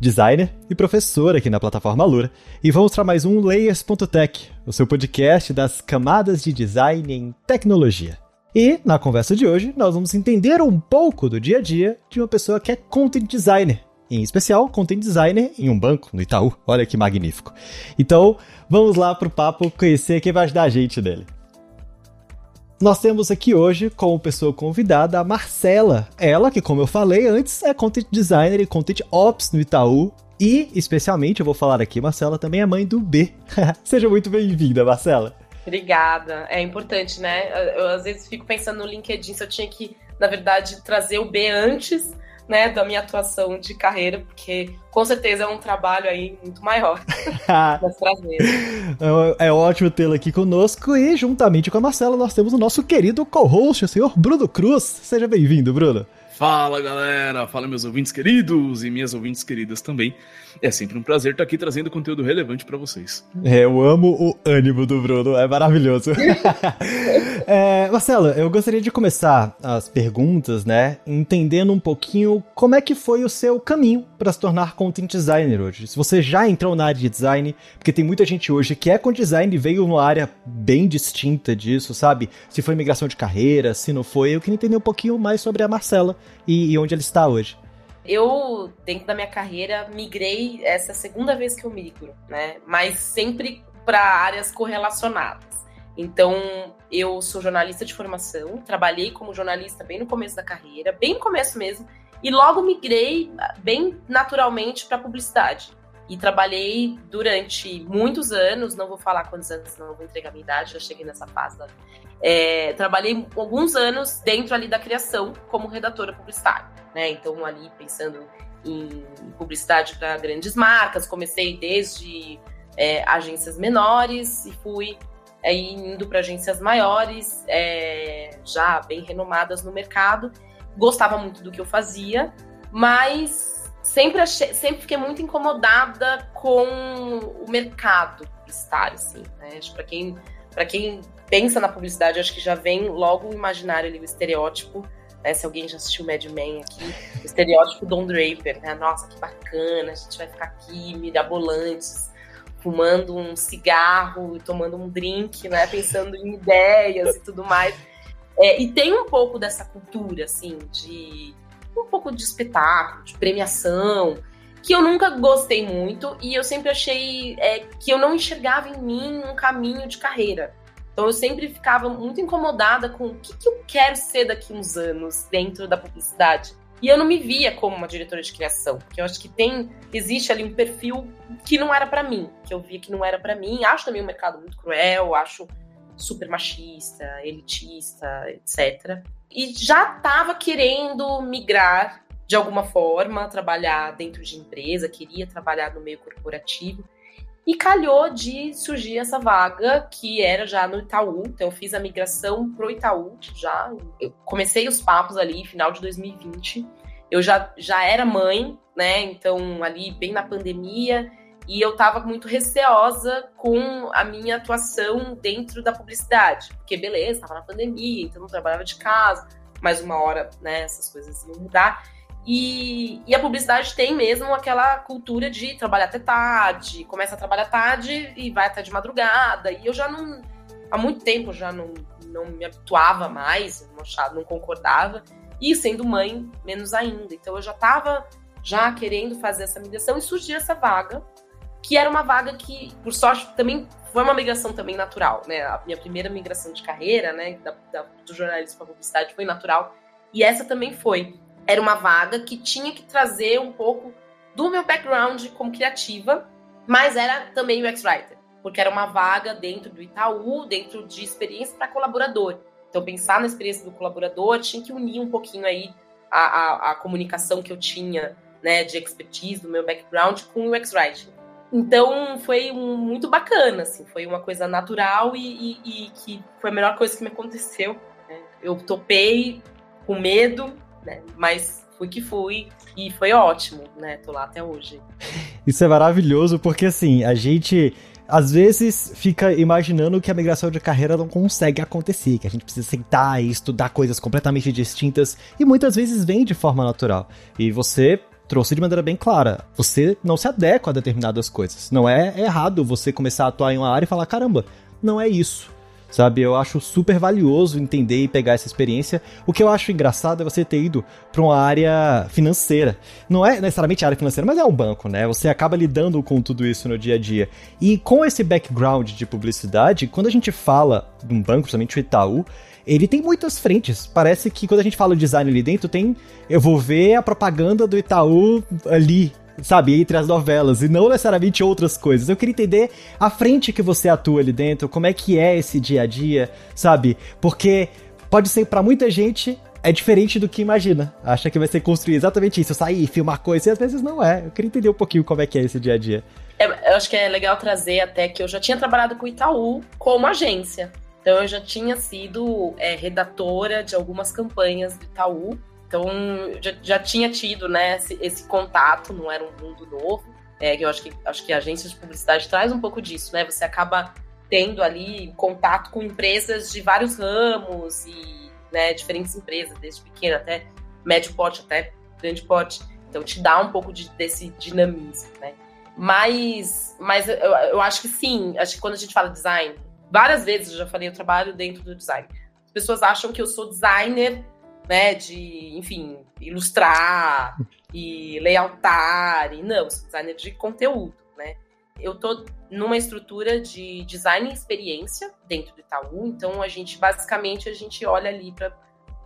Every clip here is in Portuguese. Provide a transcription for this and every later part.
designer e professor aqui na plataforma Lura, e vamos para mais um Layers.tech, o seu podcast das camadas de design em tecnologia. E, na conversa de hoje, nós vamos entender um pouco do dia a dia de uma pessoa que é content designer, em especial content designer em um banco, no Itaú. Olha que magnífico. Então, vamos lá para o papo conhecer quem vai ajudar a gente dele. Nós temos aqui hoje como pessoa convidada a Marcela. Ela, que como eu falei antes, é content designer e content ops no Itaú. E, especialmente, eu vou falar aqui, Marcela também é mãe do B. Seja muito bem-vinda, Marcela. Obrigada. É importante, né? Eu às vezes fico pensando no LinkedIn se eu tinha que, na verdade, trazer o B antes né, da minha atuação de carreira, porque com certeza é um trabalho aí muito maior. É, é ótimo tê-lo aqui conosco e, juntamente com a Marcela, nós temos o nosso querido co-host, o senhor Bruno Cruz. Seja bem-vindo, Bruno. Fala galera, fala meus ouvintes queridos e minhas ouvintes queridas também. É sempre um prazer estar aqui trazendo conteúdo relevante para vocês. É, eu amo o ânimo do Bruno, é maravilhoso. é, Marcelo, eu gostaria de começar as perguntas, né, entendendo um pouquinho como é que foi o seu caminho para se tornar content designer hoje. Se você já entrou na área de design, porque tem muita gente hoje que é com design e veio numa área bem distinta disso, sabe? Se foi migração de carreira, se não foi, eu queria entender um pouquinho mais sobre a Marcela e, e onde ela está hoje. Eu, dentro da minha carreira, migrei, essa é segunda vez que eu migro, né? Mas sempre para áreas correlacionadas. Então, eu sou jornalista de formação, trabalhei como jornalista bem no começo da carreira, bem no começo mesmo, e logo migrei bem naturalmente para publicidade. E trabalhei durante muitos anos, não vou falar quantos anos, não vou entregar minha idade, já cheguei nessa fase. É, trabalhei alguns anos dentro ali da criação como redatora publicitária, né? Então ali pensando em publicidade para grandes marcas, comecei desde é, agências menores e fui aí indo para agências maiores, é, já bem renomadas no mercado. Gostava muito do que eu fazia, mas sempre, achei, sempre fiquei muito incomodada com o mercado publicitário, assim, né? Para quem, quem pensa na publicidade, acho que já vem logo o imaginário ali, o estereótipo, né? Se alguém já assistiu Mad Men aqui, o estereótipo Don Draper, né? Nossa, que bacana, a gente vai ficar aqui, mirabolantes, fumando um cigarro e tomando um drink, né? Pensando em ideias e tudo mais. É, e tem um pouco dessa cultura, assim, de um pouco de espetáculo, de premiação, que eu nunca gostei muito e eu sempre achei é, que eu não enxergava em mim um caminho de carreira. Então eu sempre ficava muito incomodada com o que, que eu quero ser daqui uns anos dentro da publicidade. E eu não me via como uma diretora de criação, porque eu acho que tem existe ali um perfil que não era para mim, que eu via que não era para mim. Acho também o mercado muito cruel, acho super machista, elitista, etc e já estava querendo migrar de alguma forma, trabalhar dentro de empresa, queria trabalhar no meio corporativo. E calhou de surgir essa vaga que era já no Itaú. Então eu fiz a migração pro Itaú já. Eu comecei os papos ali final de 2020. Eu já, já era mãe, né? Então ali bem na pandemia e eu estava muito receosa com a minha atuação dentro da publicidade, porque beleza, estava na pandemia, então não trabalhava de casa, mais uma hora, né, essas coisas iam mudar. E, e, a publicidade tem mesmo aquela cultura de trabalhar até tarde, começa a trabalhar tarde e vai até de madrugada. E eu já não, há muito tempo já não, não me habituava mais, não, achava, não concordava. E sendo mãe, menos ainda. Então eu já estava já querendo fazer essa migração e surgiu essa vaga que era uma vaga que, por sorte, também foi uma migração também natural, né? A minha primeira migração de carreira, né, da, da, do jornalismo para publicidade foi natural. E essa também foi. Era uma vaga que tinha que trazer um pouco do meu background como criativa, mas era também UX Writer, porque era uma vaga dentro do Itaú, dentro de experiência para colaborador. Então, pensar na experiência do colaborador tinha que unir um pouquinho aí a, a, a comunicação que eu tinha, né, de expertise, do meu background, com o UX Writing. Então foi um, muito bacana, assim, foi uma coisa natural e, e, e, que foi a melhor coisa que me aconteceu. Né? Eu topei com medo, né? mas fui que fui e foi ótimo, né? Tô lá até hoje. Isso é maravilhoso porque assim, a gente às vezes fica imaginando que a migração de carreira não consegue acontecer, que a gente precisa sentar e estudar coisas completamente distintas e muitas vezes vem de forma natural. E você trouxe de maneira bem clara. Você não se adequa a determinadas coisas. Não é errado você começar a atuar em uma área e falar: caramba, não é isso. Sabe, eu acho super valioso entender e pegar essa experiência. O que eu acho engraçado é você ter ido para uma área financeira. Não é necessariamente área financeira, mas é um banco, né? Você acaba lidando com tudo isso no dia a dia. E com esse background de publicidade, quando a gente fala de um banco, principalmente o Itaú, ele tem muitas frentes. Parece que quando a gente fala design ali dentro, tem. Eu vou ver a propaganda do Itaú ali, sabe, entre as novelas, e não necessariamente outras coisas. Eu queria entender a frente que você atua ali dentro, como é que é esse dia a dia, sabe? Porque pode ser para muita gente é diferente do que imagina. Acha que vai ser construir exatamente isso, sair, filmar coisas, e às vezes não é. Eu queria entender um pouquinho como é que é esse dia a dia. É, eu acho que é legal trazer até que eu já tinha trabalhado com o Itaú como agência. Então eu já tinha sido é, redatora de algumas campanhas do Itaú. Então já, já tinha tido né, esse, esse, contato, não era um mundo novo. É, eu acho que, acho que a agência de publicidade traz um pouco disso, né? Você acaba tendo ali contato com empresas de vários ramos e né, diferentes empresas, desde pequeno até médio porte, até grande porte. Então te dá um pouco de, desse dinamismo, né? Mas, mas eu, eu acho que sim, acho que quando a gente fala design, várias vezes eu já falei, eu trabalho dentro do design. As pessoas acham que eu sou designer, né, de, enfim, ilustrar e layoutar, e não, sou designer de conteúdo, né. Eu tô numa estrutura de design e experiência dentro do Itaú, então a gente, basicamente, a gente olha ali para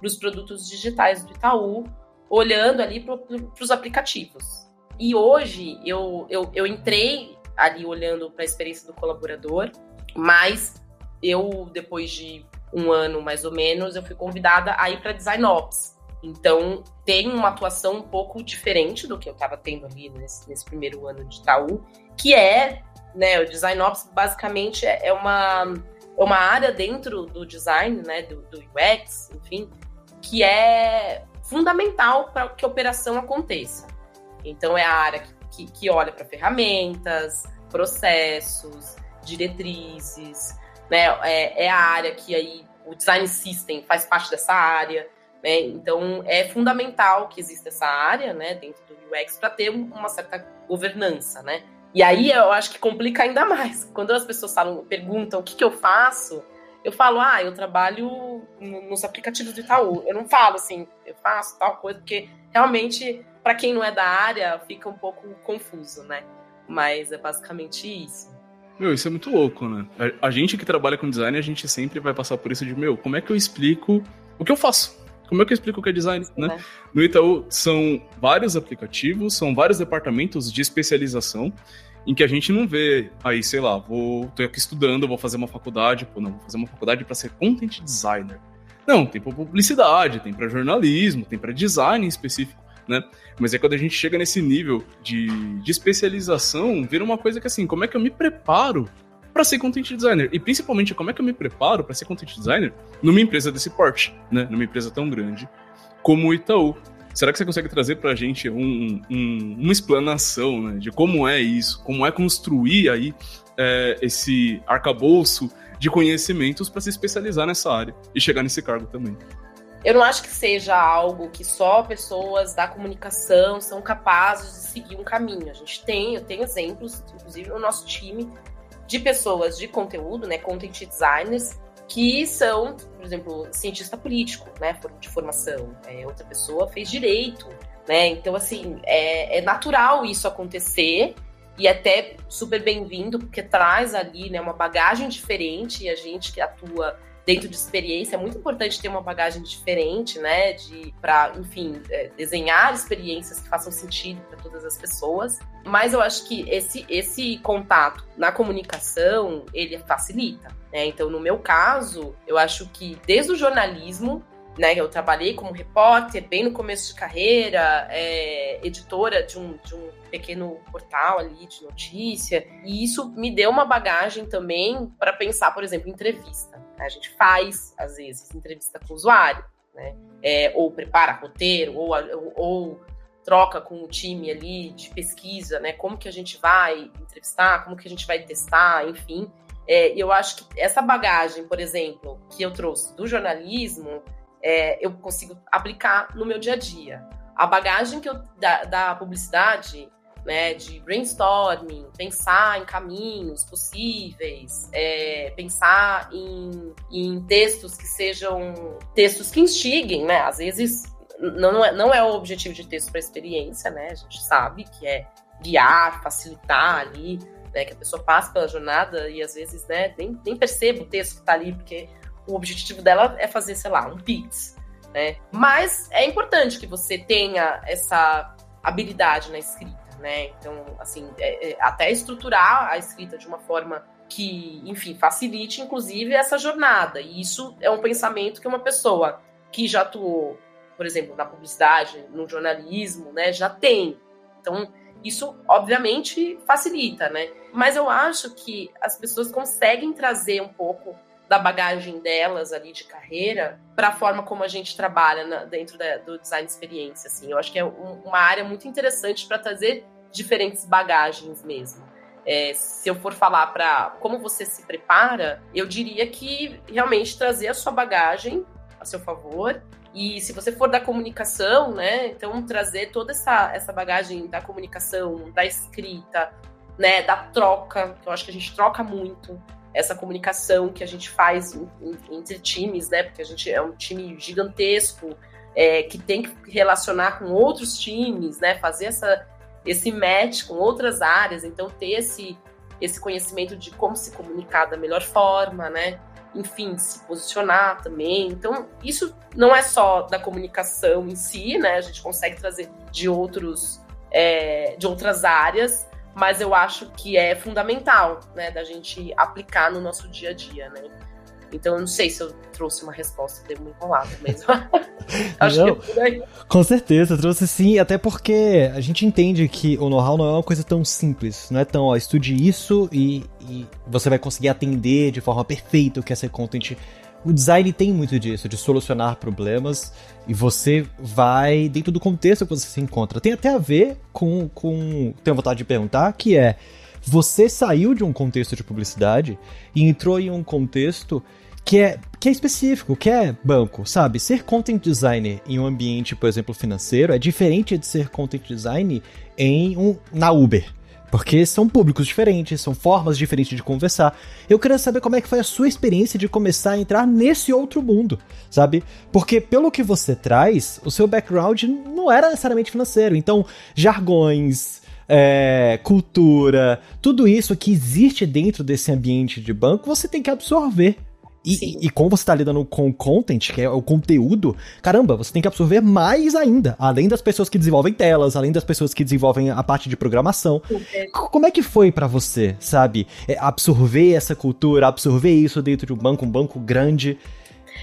os produtos digitais do Itaú, olhando ali para os aplicativos. E hoje eu, eu, eu entrei ali olhando para a experiência do colaborador, mas eu, depois de um ano mais ou menos, eu fui convidada a ir para Design Ops. Então, tem uma atuação um pouco diferente do que eu estava tendo ali nesse, nesse, primeiro ano de Itaú, que é, né, o Design Ops basicamente é, é uma, é uma área dentro do design, né, do, do UX, enfim, que é fundamental para que a operação aconteça. Então, é a área que, que, que olha para ferramentas, processos, diretrizes, né? É, é, a área que aí o design system faz parte dessa área, né? Então é fundamental que exista essa área, né, dentro do UX para ter uma certa governança, né? E aí eu acho que complica ainda mais. Quando as pessoas falam, perguntam o que, que eu faço, eu falo, ah, eu trabalho nos aplicativos do Itaú. Eu não falo assim, eu faço tal coisa, porque realmente, para quem não é da área, fica um pouco confuso, né? Mas é basicamente isso. Meu, isso é muito louco, né? A, a, gente que trabalha com design, a gente sempre vai passar por isso de, meu, como é que eu explico o que eu faço? Como é que eu explico o que é design, Sim, né? né? No Itaú, são vários aplicativos, são vários departamentos de especialização em que a gente não vê aí, sei lá, vou tô aqui estudando, vou fazer uma faculdade, pô, não, vou fazer uma faculdade para ser content designer. Não, tem para publicidade, tem para jornalismo, tem para design específico né? Mas é quando a gente chega nesse nível de, de especialização, vira uma coisa que assim, como é que eu me preparo para ser content designer? E principalmente, como é que eu me preparo para ser content designer numa empresa desse porte, né? Numa empresa tão grande como o Itaú. Será que você consegue trazer para a gente um, um, uma explanação né, de como é isso, como é construir aí é, esse arcabouço de conhecimentos para se especializar nessa área e chegar nesse cargo também? Eu não acho que seja algo que só pessoas da comunicação são capazes de seguir um caminho. A gente tem, eu tenho exemplos, inclusive no nosso time, de pessoas de conteúdo, né, content designers, que são, por exemplo, cientista político, né, de formação. É, outra pessoa fez direito, né? Então, assim, é, é natural isso acontecer e até super bem-vindo, porque traz ali, né, uma bagagem diferente e a gente que atua dentro de experiência, é muito importante ter uma bagagem diferente, né? De para, enfim, é, desenhar experiências que façam sentido para todas as pessoas. Mas eu acho que esse esse contato na comunicação ele facilita. Né? Então, no meu caso, eu acho que desde o jornalismo né, eu trabalhei como repórter bem no começo de carreira, é, editora de um, de um pequeno portal ali de notícia, e isso me deu uma bagagem também para pensar, por exemplo, entrevista. A gente faz, às vezes, entrevista com o usuário, né? É, ou prepara roteiro, ou, ou troca com o time ali de pesquisa, né? Como que a gente vai entrevistar, como que a gente vai testar, enfim. É, eu acho que essa bagagem, por exemplo, que eu trouxe do jornalismo, é, eu consigo aplicar no meu dia a dia. A bagagem que eu da, da publicidade, né, de brainstorming, pensar em caminhos possíveis, é, pensar em, em textos que sejam textos que instiguem, né? Às vezes não é, não é o objetivo de texto para experiência, né? A gente sabe que é guiar, facilitar ali, né? Que a pessoa passe pela jornada e às vezes, né, nem, nem perceba o texto que está ali, porque o objetivo dela é fazer, sei lá, um pix, né? Mas é importante que você tenha essa habilidade na escrita, né? Então, assim, é, é, até estruturar a escrita de uma forma que, enfim, facilite, inclusive, essa jornada. E isso é um pensamento que uma pessoa que já atuou, por exemplo, na publicidade, no jornalismo, né, já tem. Então, isso, obviamente, facilita, né? Mas eu acho que as pessoas conseguem trazer um pouco da bagagem delas ali de carreira para a forma como a gente trabalha na, dentro da, do design experiência. Assim. Eu acho que é um, uma área muito interessante para trazer diferentes bagagens mesmo. É, se eu for falar para como você se prepara, eu diria que realmente trazer a sua bagagem a seu favor. E se você for da comunicação, né, então trazer toda essa, essa bagagem da comunicação, da escrita, né, da troca, que eu acho que a gente troca muito essa comunicação que a gente faz entre times, né? Porque a gente é um time gigantesco é, que tem que relacionar com outros times, né? Fazer essa, esse match com outras áreas, então ter esse, esse conhecimento de como se comunicar da melhor forma, né? Enfim, se posicionar também. Então, isso não é só da comunicação em si, né? A gente consegue trazer de outros é, de outras áreas, mas eu acho que é fundamental, né, da gente aplicar no nosso dia a dia, né? Então eu não sei se eu trouxe uma resposta, deu muito enrolado mesmo. acho não, que é Com certeza, trouxe sim, até porque a gente entende que o know-how não é uma coisa tão simples, não é tão, ó, estude isso e, e você vai conseguir atender de forma perfeita o que é ser content o design tem muito disso, de solucionar problemas, e você vai dentro do contexto que você se encontra. Tem até a ver com. com tenho vontade de perguntar, que é. Você saiu de um contexto de publicidade e entrou em um contexto que é, que é específico, que é banco, sabe? Ser content designer em um ambiente, por exemplo, financeiro é diferente de ser content designer em um, na Uber. Porque são públicos diferentes, são formas diferentes de conversar. Eu queria saber como é que foi a sua experiência de começar a entrar nesse outro mundo, sabe? Porque pelo que você traz, o seu background não era necessariamente financeiro. Então, jargões, é, cultura, tudo isso que existe dentro desse ambiente de banco, você tem que absorver. E, e, como você está lidando com o content, que é o conteúdo, caramba, você tem que absorver mais ainda. Além das pessoas que desenvolvem telas, além das pessoas que desenvolvem a parte de programação. Como é que foi para você, sabe? É, absorver essa cultura, absorver isso dentro de um banco, um banco grande.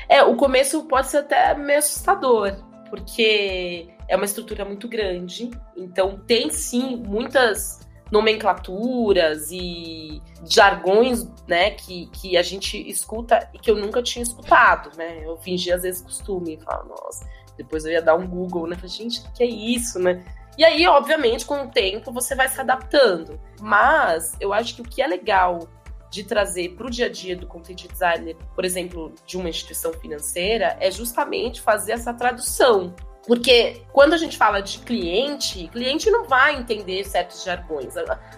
É, o começo pode ser até meio assustador, porque é uma estrutura muito grande. Então tem sim muitas nomenclaturas e jargões, né, que, que a gente escuta e que eu nunca tinha escutado, né? Eu fingi às vezes costume, falar, nossa, depois eu ia dar um Google, né? Falei, gente, o que é isso, né? E aí, obviamente, com o tempo você vai se adaptando. Mas eu acho que o que é legal de trazer para o dia a dia do content designer, por exemplo, de uma instituição financeira, é justamente fazer essa tradução porque quando a gente fala de cliente, cliente não vai entender certos jargões.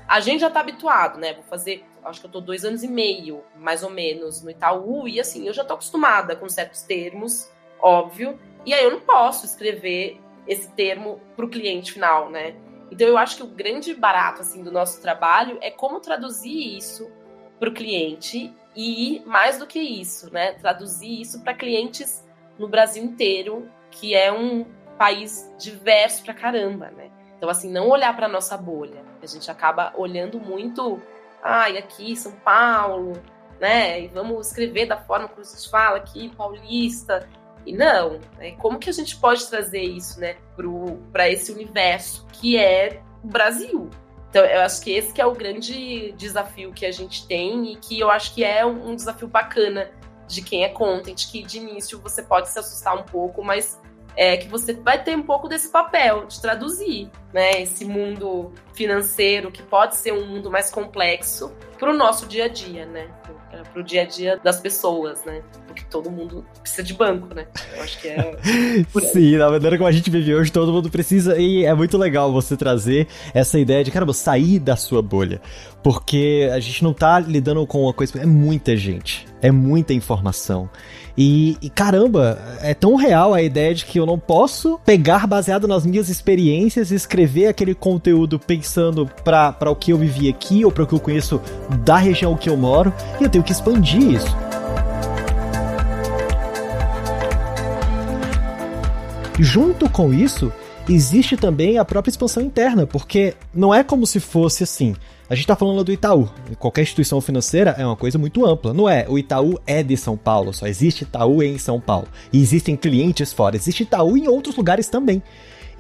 A, gente já está habituado, né? Vou fazer, acho que eu estou dois anos e meio, mais ou menos, no Itaú, e assim, eu já estou acostumada com certos termos, óbvio, e aí eu não posso escrever esse termo para o cliente final, né? Então eu acho que o grande barato assim do nosso trabalho é como traduzir isso para o cliente e mais do que isso, né? Traduzir isso para clientes no Brasil inteiro, que é um, país diverso pra caramba, né? Então, assim, não olhar para nossa bolha. A gente acaba olhando muito, ai, ah, aqui São Paulo, né? E vamos escrever da forma que a gente fala aqui, paulista. E não, né? como que a gente pode trazer isso, né, para esse universo que é o Brasil? Então, eu acho que esse que é o grande desafio que a gente tem e que eu acho que é um, um desafio bacana de quem é content, que de início você pode se assustar um pouco, mas é que você vai ter um pouco desse papel de traduzir, né, esse mundo financeiro que pode ser um mundo mais complexo para o nosso dia a dia, né, para o dia a dia das pessoas, né, porque todo mundo precisa de banco, né. Eu acho que é. Sim, na maneira como a gente vive hoje, todo mundo precisa e é muito legal você trazer essa ideia de caramba sair da sua bolha, porque a gente não tá lidando com uma coisa, é muita gente, é muita informação. E, e, caramba, é tão real a ideia de que eu não posso pegar baseado nas minhas experiências e escrever aquele conteúdo pensando para o que eu vivi aqui ou para o que eu conheço da região que eu moro, e eu tenho que expandir isso. Junto com isso, existe também a própria expansão interna, porque não é como se fosse assim. A gente está falando do Itaú. Qualquer instituição financeira é uma coisa muito ampla. Não é? O Itaú é de São Paulo, só existe Itaú em São Paulo. E existem clientes fora. Existe Itaú em outros lugares também.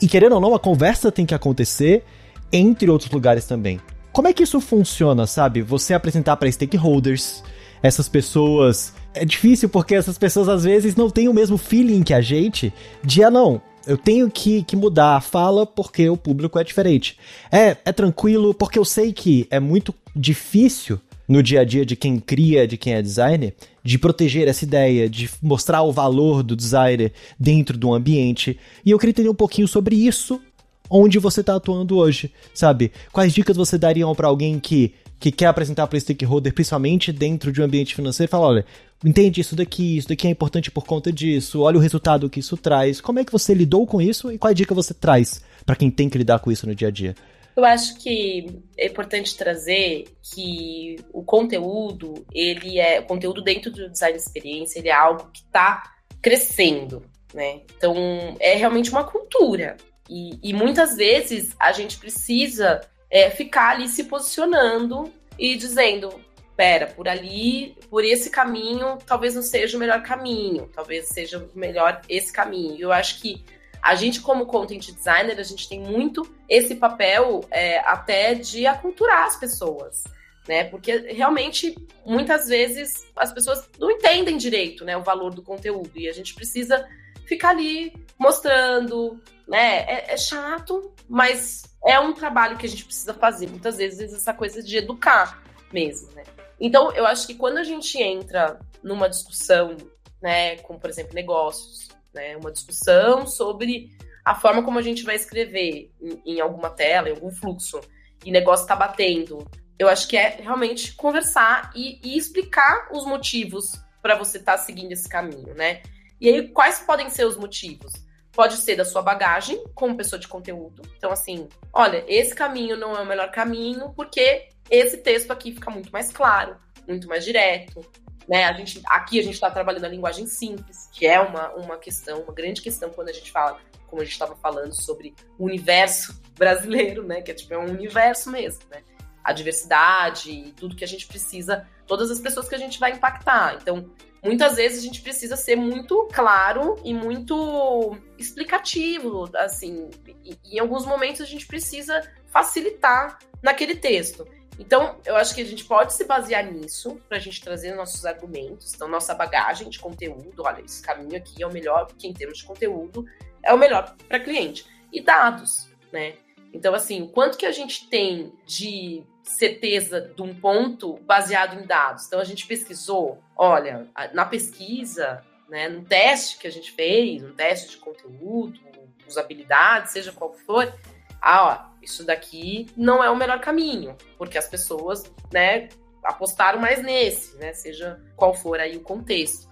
E querendo ou não, a conversa tem que acontecer entre outros lugares também. Como é que isso funciona, sabe? Você apresentar para stakeholders, essas pessoas. É difícil porque essas pessoas às vezes não têm o mesmo feeling que a gente de, ah, não, eu tenho que, que mudar a fala porque o público é diferente. É, é tranquilo, porque eu sei que é muito difícil no dia a dia de quem cria, de quem é designer, de proteger essa ideia, de mostrar o valor do designer dentro do ambiente. E eu queria entender um pouquinho sobre isso, onde você está atuando hoje, sabe? Quais dicas você daria para alguém que que quer apresentar para o stakeholder, principalmente dentro de um ambiente financeiro, fala, olha, entende isso daqui, isso daqui é importante por conta disso, olha o resultado que isso traz. Como é que você lidou com isso e qual dica você traz para quem tem que lidar com isso no dia a dia? Eu acho que é importante trazer que o conteúdo, ele é o conteúdo dentro do design experiência, ele é algo que está crescendo, né? Então é realmente uma cultura e, e muitas vezes a gente precisa é, ficar ali se posicionando e dizendo: pera, por ali, por esse caminho, talvez não seja o melhor caminho, talvez seja melhor esse caminho. Eu acho que a gente, como content designer, a gente tem muito esse papel é, até de aculturar as pessoas. Né? Porque realmente, muitas vezes, as pessoas não entendem direito né, o valor do conteúdo. E a gente precisa ficar ali mostrando, né? É, é chato, mas é um trabalho que a gente precisa fazer. Muitas vezes essa coisa de educar mesmo, né? Então, eu acho que quando a gente entra numa discussão, né, como por exemplo negócios, né, uma discussão sobre a forma como a gente vai escrever em, em alguma tela, em algum fluxo, e negócio está batendo, eu acho que é realmente conversar e, e explicar os motivos para você estar tá seguindo esse caminho, né? E aí, quais podem ser os motivos? Pode ser da sua bagagem como pessoa de conteúdo. Então, assim, olha, esse caminho não é o melhor caminho porque esse texto aqui fica muito mais claro, muito mais direto. Né? A gente, aqui a gente está trabalhando a linguagem simples, que é uma, uma questão, uma grande questão quando a gente fala, como a gente estava falando, sobre o universo brasileiro, né? Que é tipo é um universo mesmo, né? A diversidade e tudo que a gente precisa, todas as pessoas que a gente vai impactar. Então, muitas vezes a gente precisa ser muito claro e muito explicativo, assim, e, e em alguns momentos a gente precisa facilitar naquele texto. Então, eu acho que a gente pode se basear nisso para a gente trazer nossos argumentos, então nossa bagagem de conteúdo, olha, esse caminho aqui é o melhor, porque em termos de conteúdo é o melhor para cliente. E dados, né? Então, assim, quanto que a gente tem de certeza de um ponto baseado em dados? Então, a gente pesquisou, olha, na pesquisa, né, no teste que a gente fez, um teste de conteúdo, usabilidade, seja qual for, ah, ó, isso daqui não é o melhor caminho, porque as pessoas, né, apostaram mais nesse, né, seja qual for aí o contexto.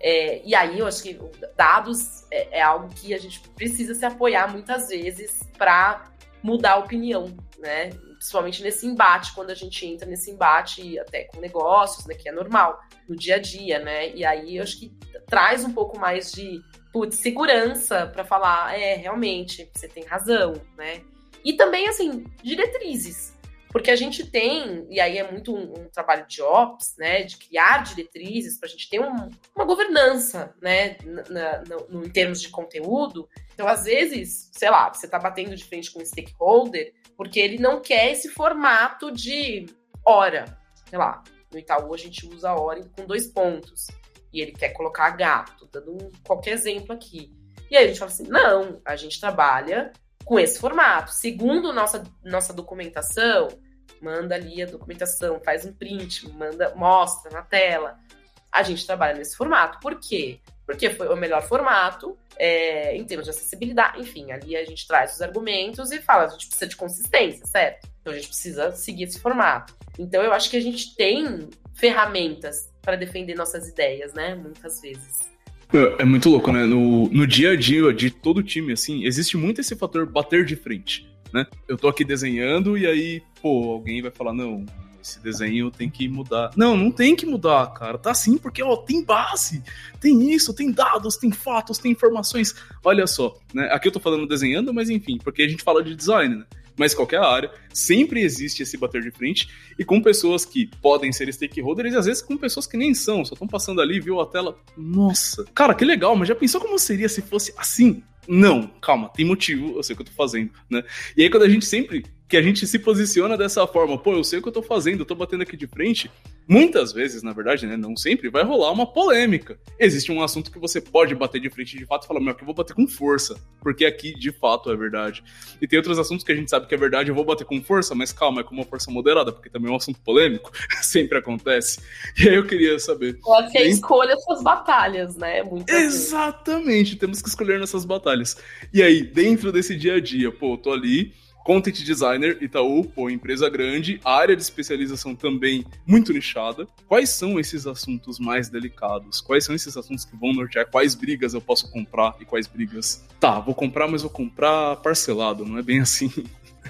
É, e aí eu acho que dados é, é, algo que a gente precisa se apoiar muitas vezes para mudar a opinião, né? Principalmente nesse embate, quando a gente entra nesse embate até com negócios, né? Que é normal no dia a dia, né? E aí eu acho que traz um pouco mais de putz, segurança para falar, é, realmente, você tem razão, né? E também, assim, diretrizes. Porque a gente tem, e aí é muito um, um trabalho de ops, né, de criar diretrizes para a gente ter um, uma governança, né, na, na, no, em termos de conteúdo. Então, às vezes, sei lá, você está batendo de frente com um stakeholder porque ele não quer esse formato de hora. Sei lá, no Itaú a gente usa hora com dois pontos. E ele quer colocar gato, dando um, qualquer exemplo aqui. E aí a gente fala assim: não, a gente trabalha com esse formato. Segundo nossa, nossa documentação, manda ali a documentação, faz um print, manda, mostra na tela. A gente trabalha nesse formato. Por quê? Porque foi o melhor formato é, em termos de acessibilidade. Enfim, ali a gente traz os argumentos e fala, a gente precisa de consistência, certo? Então a gente precisa seguir esse formato. Então eu acho que a gente tem ferramentas para defender nossas ideias, né? Muitas vezes. É, é muito louco, né? No, no dia a dia de todo time, assim, existe muito esse fator bater de frente, né? Eu tô aqui desenhando e aí, pô, alguém vai falar, não, esse desenho tem que mudar. Não, não tem que mudar, cara. Tá assim porque, ó, tem base, tem isso, tem dados, tem fatos, tem informações. Olha só, né? Aqui eu tô falando desenhando, mas enfim, porque a gente fala de design, né? mas qualquer área, sempre existe esse bater de frente e com pessoas que podem ser stakeholders e às vezes com pessoas que nem são, só estão passando ali, viu a tela, nossa, cara, que legal, mas já pensou como seria se fosse assim? Não, calma, tem motivo, eu sei o que eu tô fazendo, né? E aí quando a gente sempre que a gente se posiciona dessa forma, pô, eu sei o que eu tô fazendo, eu tô batendo aqui de frente, muitas vezes, na verdade, né, não sempre, vai rolar uma polêmica. Existe um assunto que você pode bater de frente de fato e falar, meu, aqui eu vou bater com força, porque aqui de fato é verdade. E tem outros assuntos que a gente sabe que é verdade, eu vou bater com força, mas calma, é com uma força moderada, porque também é um assunto polêmico, sempre acontece. E aí eu queria saber. Você bem... escolha suas batalhas, né? Muitas Exatamente, temos que escolher nossas batalhas. E aí, dentro desse dia a dia, pô, eu tô ali Content Designer, Itaú, pô, empresa grande, área de especialização também muito nichada. Quais são esses assuntos mais delicados? Quais são esses assuntos que vão nortear? Quais brigas eu posso comprar e quais brigas? Tá, vou comprar, mas vou comprar parcelado, não é bem assim.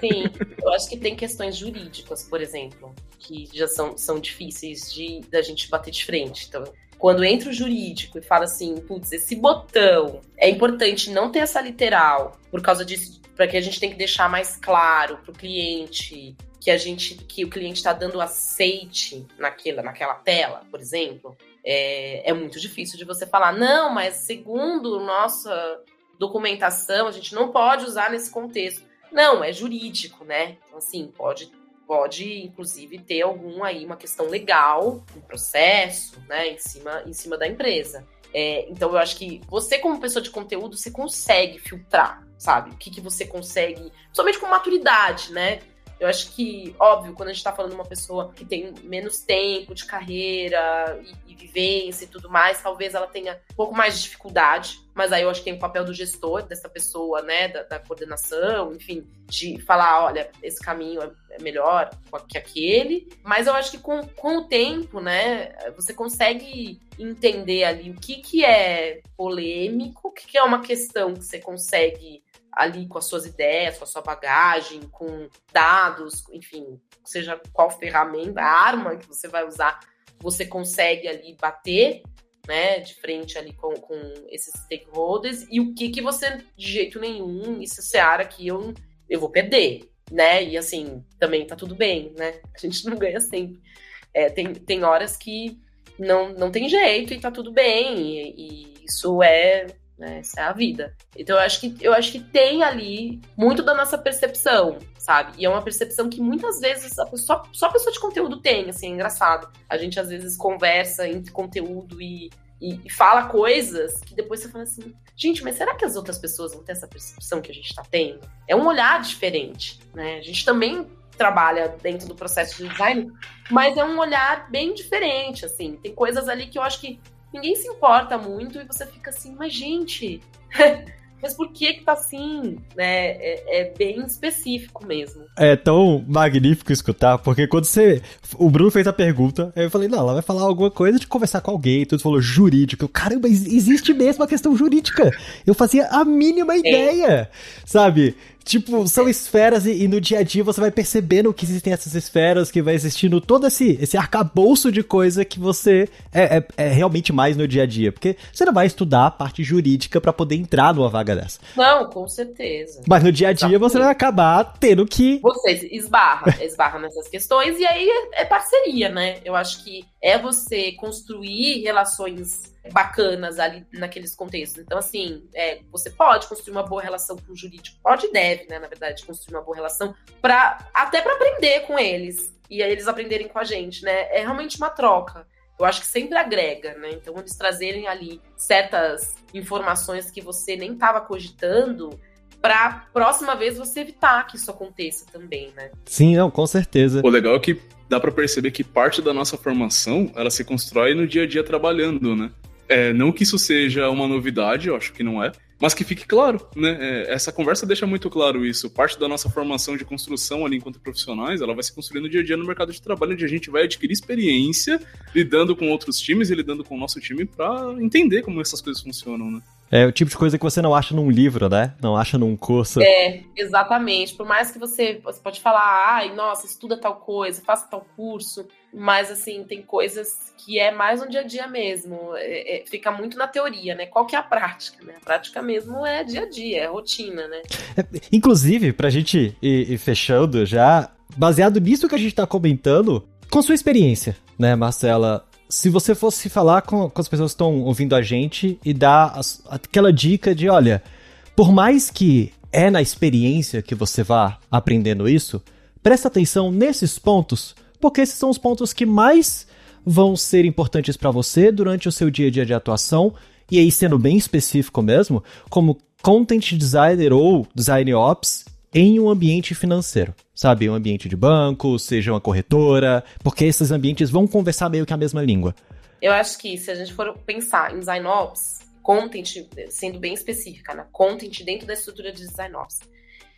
Sim, eu acho que tem questões jurídicas, por exemplo, que já são, são difíceis de da gente bater de frente. Então, quando entra o jurídico e fala assim, putz, esse botão é importante não ter essa literal por causa disso, para que a gente tem que deixar mais claro para o cliente que a gente que o cliente está dando aceite naquela, naquela tela, por exemplo, é, é muito difícil de você falar, não, mas segundo nossa documentação, a gente não pode usar nesse contexto. Não, é jurídico, né? Então, assim, pode, pode inclusive ter algum aí, uma questão legal, um processo, né, em cima, em cima da empresa. É, então eu acho que você, como pessoa de conteúdo, você consegue filtrar, sabe? O que, que você consegue, somente com maturidade, né? Eu acho que, óbvio, quando a gente está falando de uma pessoa que tem menos tempo de carreira e, e, vivência e tudo mais, talvez ela tenha um pouco mais de dificuldade. Mas aí eu acho que tem o papel do gestor, dessa pessoa, né, da, da coordenação, enfim, de falar, olha, esse caminho é, é melhor que aquele. Mas eu acho que com, com o tempo, né, você consegue entender ali o que, que é polêmico, o que, que é uma questão que você consegue ali com as suas ideias, com a sua bagagem, com dados, enfim, seja qual ferramenta, arma que você vai usar, você consegue ali bater, né, de frente ali com, com esses stakeholders. E o que que você, de jeito nenhum, isso é seara que eu, eu vou perder, né, e assim, também tá tudo bem, né, a gente não ganha sempre. É, tem, tem horas que não, não tem jeito e tá tudo bem, e, e isso é né? Essa é a vida. Então eu acho que eu acho que tem ali muito da nossa percepção, sabe? E é uma percepção que muitas vezes a pessoa, só a pessoa de conteúdo tem, assim, é engraçado. A gente às vezes conversa entre conteúdo e, e, fala coisas que depois você fala assim, gente, mas será que as outras pessoas vão ter essa percepção que a gente está tendo? É um olhar diferente, né? A gente também trabalha dentro do processo de design, mas é um olhar bem diferente, assim. Tem coisas ali que eu acho que ninguém se importa muito e você fica assim, mas gente, mas por que que tá assim? Né? É, é, bem específico mesmo. É tão magnífico escutar, porque quando você. O Bruno fez a pergunta, eu falei, não, ela vai falar alguma coisa de conversar com alguém, tudo falou jurídico. Caramba, existe mesmo a questão jurídica. Eu fazia a mínima ideia, sabe? Tipo, são esferas e, e, no dia a dia você vai percebendo que existem essas esferas, que vai existindo todo esse, esse arcabouço de coisa que você é, é, é realmente mais no dia a dia. Porque você não vai estudar a parte jurídica para poder entrar numa vaga dessa. Não, com certeza. Mas no dia a dia Exatamente. você vai acabar tendo que. Você esbarra, esbarra nessas questões e aí é, é parceria, né? Eu acho que é você construir relações bacanas ali naqueles contextos. Então, assim, é, você pode construir uma boa relação com o jurídico, pode e deve, né, na verdade, construir uma boa relação para até para aprender com eles e aí eles aprenderem com a gente, né? É realmente uma troca. Eu acho que sempre agrega, né? Então, eles trazerem ali certas informações que você nem estava cogitando, para próxima vez você evitar que isso aconteça também, né? Sim, não, com certeza. O legal é que dá para perceber que parte da nossa formação, ela se constrói no dia a dia trabalhando, né? É, não que isso seja uma novidade, eu acho que não é, mas que fique claro, né? É, essa conversa deixa muito claro isso. Parte da nossa formação de construção ali enquanto profissionais, ela vai se construir no dia a dia no mercado de trabalho, onde a gente vai adquirir experiência lidando com outros times e lidando com o nosso time para entender como essas coisas funcionam, né? É o tipo de coisa que você não acha num livro, né? Não acha num curso. É, exatamente. Por mais que você, você pode falar, ai, nossa, estuda tal coisa, faça tal curso, mas assim, tem coisas que é mais no dia a dia mesmo. É, é, fica muito na teoria, né? Qual que é a prática, né? A prática mesmo é dia a dia, é rotina, né? É, inclusive, pra gente ir, ir fechando já, baseado nisso que a gente tá comentando, com sua experiência, né, Marcela? Se você fosse falar com, com as pessoas que estão ouvindo a gente e dar as, aquela dica de, olha, por mais que é na experiência que você vá aprendendo isso, presta atenção nesses pontos, porque esses são os pontos que mais vão ser importantes para você durante o seu dia a dia de atuação, e aí sendo bem específico mesmo, como content designer ou design ops em um ambiente financeiro, sabe? Um ambiente de banco, seja uma corretora, porque esses ambientes vão conversar meio que a mesma língua. Eu acho que se a gente for pensar em design ops, content, sendo bem específica, né? Content dentro da estrutura de design ops.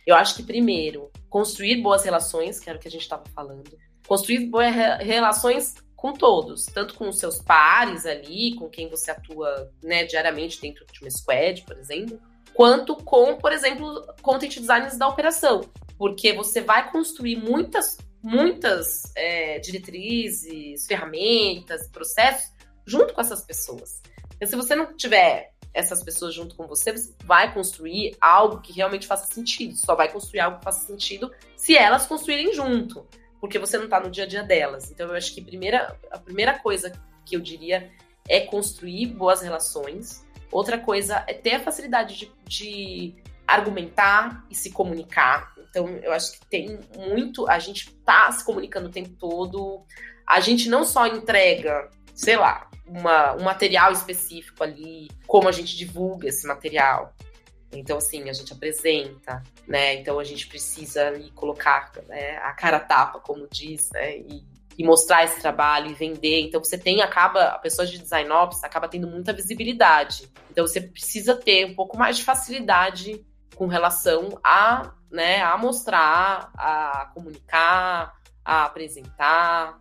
Eu acho que primeiro, construir boas relações, que era o que a gente estava falando. Construir boas relações com todos, tanto com os seus pares ali, com quem você atua né, diariamente dentro de uma squad, por exemplo, quanto com, por exemplo, content designers da operação, porque você vai construir muitas, muitas é, diretrizes, ferramentas, processos junto com essas pessoas. Então, se você não tiver essas pessoas junto com você, você vai construir algo que realmente faça sentido. Só vai construir algo que faça sentido se elas construírem junto, porque você não está no dia a dia delas. Então, eu acho que primeira, a primeira coisa que eu diria é construir boas relações Outra coisa é ter a facilidade de, de argumentar e se comunicar. Então, eu acho que tem muito. A gente tá se comunicando o tempo todo. A gente não só entrega, sei lá, uma, um material específico ali, como a gente divulga esse material. Então, assim, a gente apresenta, né? Então, a gente precisa ali, colocar né, a cara tapa, como diz, né? E e mostrar esse trabalho e vender. Então você tem, acaba, a pessoa de design ops acaba tendo muita visibilidade. Então você precisa ter um pouco mais de facilidade com relação a, né, a mostrar, a comunicar, a apresentar,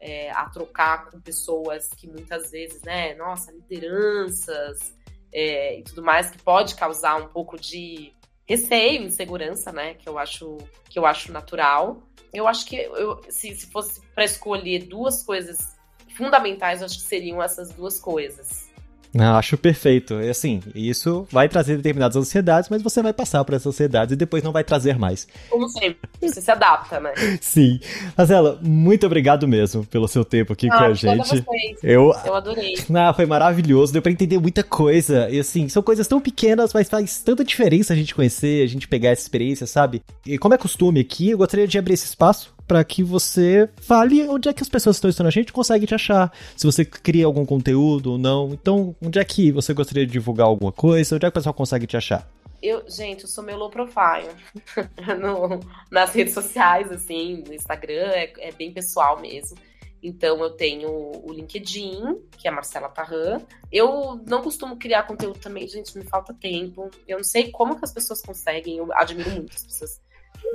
é, a trocar com pessoas que muitas vezes, né, nossa, lideranças é, e tudo mais, que pode causar um pouco de receio, insegurança, né, que eu acho que eu acho natural eu acho que eu, se, se fosse para escolher duas coisas fundamentais, acho que seriam essas duas coisas. Acho perfeito. E assim, isso vai trazer determinadas ansiedades, mas você vai passar por essas ansiedades e depois não vai trazer mais. Como sempre, você se adapta, né? Sim. Marcela, muito obrigado mesmo pelo seu tempo aqui ah, com a gente. Eu, eu adorei. Ah, foi maravilhoso, deu pra entender muita coisa. E assim, são coisas tão pequenas, mas faz tanta diferença a gente conhecer, a gente pegar essa experiência, sabe? E como é costume aqui, eu gostaria de abrir esse espaço para que você fale onde é que as pessoas estão estudando a gente conseguem te achar. Se você cria algum conteúdo ou não. Então, onde é que você gostaria de divulgar alguma coisa? Onde é que o pessoal consegue te achar? Eu, gente, eu sou meu low profile no, nas redes sociais, assim, no Instagram, é, é, bem pessoal mesmo. Então eu tenho o LinkedIn, que é Marcela Tarran. Eu não costumo criar conteúdo também, gente, me falta tempo. Eu não sei como que as pessoas conseguem, eu admiro muito as pessoas.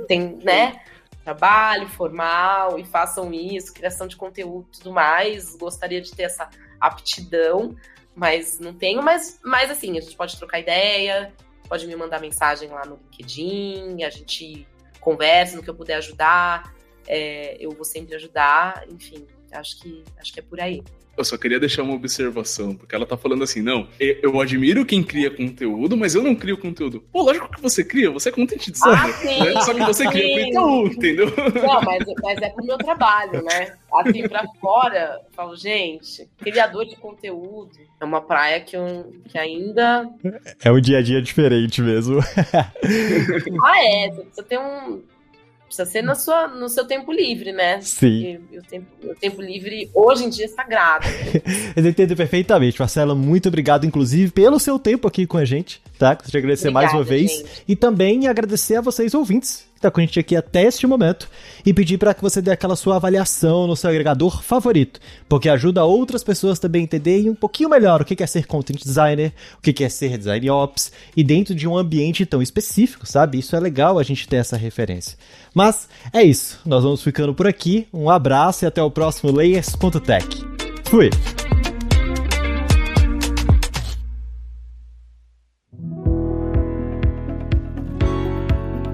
Tem, né? Trabalho formal e façam isso, criação de conteúdo tudo mais. Gostaria de ter essa aptidão, mas não tenho. Mas, mas assim, a gente pode trocar ideia. pode me mandar mensagem lá no LinkedIn, a gente conversa no que eu puder ajudar, é, eu vou sempre ajudar, enfim, acho que, acho que é por aí. Eu só queria deixar uma observação, porque ela tá falando assim, não, eu admiro quem cria conteúdo, mas eu não crio conteúdo. Pô, lógico que você cria, você é content designer, ah, né? Só que você cria conteúdo, entendeu? Não, mas, mas é pro meu trabalho, né? Assim, pra fora, eu falo, gente, criador de conteúdo é uma praia que, eu, que ainda... É um dia a dia diferente mesmo. ah, é, você precisa ter um Precisa ser na sua, no seu tempo livre, né? Sim. o tempo, o tempo livre hoje em dia é sagrado. Eu entendo perfeitamente. Marcela, muito obrigado, inclusive, pelo seu tempo aqui com a gente, tá? Gostaria de agradecer Obrigada, mais uma vez. Gente. E também agradecer a vocês, ouvintes, está com a gente aqui até este momento e pedir para que você dê aquela sua avaliação no seu agregador favorito, porque ajuda outras pessoas também a entenderem um pouquinho melhor o que é ser content designer, o que é ser design ops e dentro de um ambiente tão específico, sabe? Isso é legal a gente ter essa referência. Mas é isso, nós vamos ficando por aqui. Um abraço e até o próximo Layers.tech. Fui!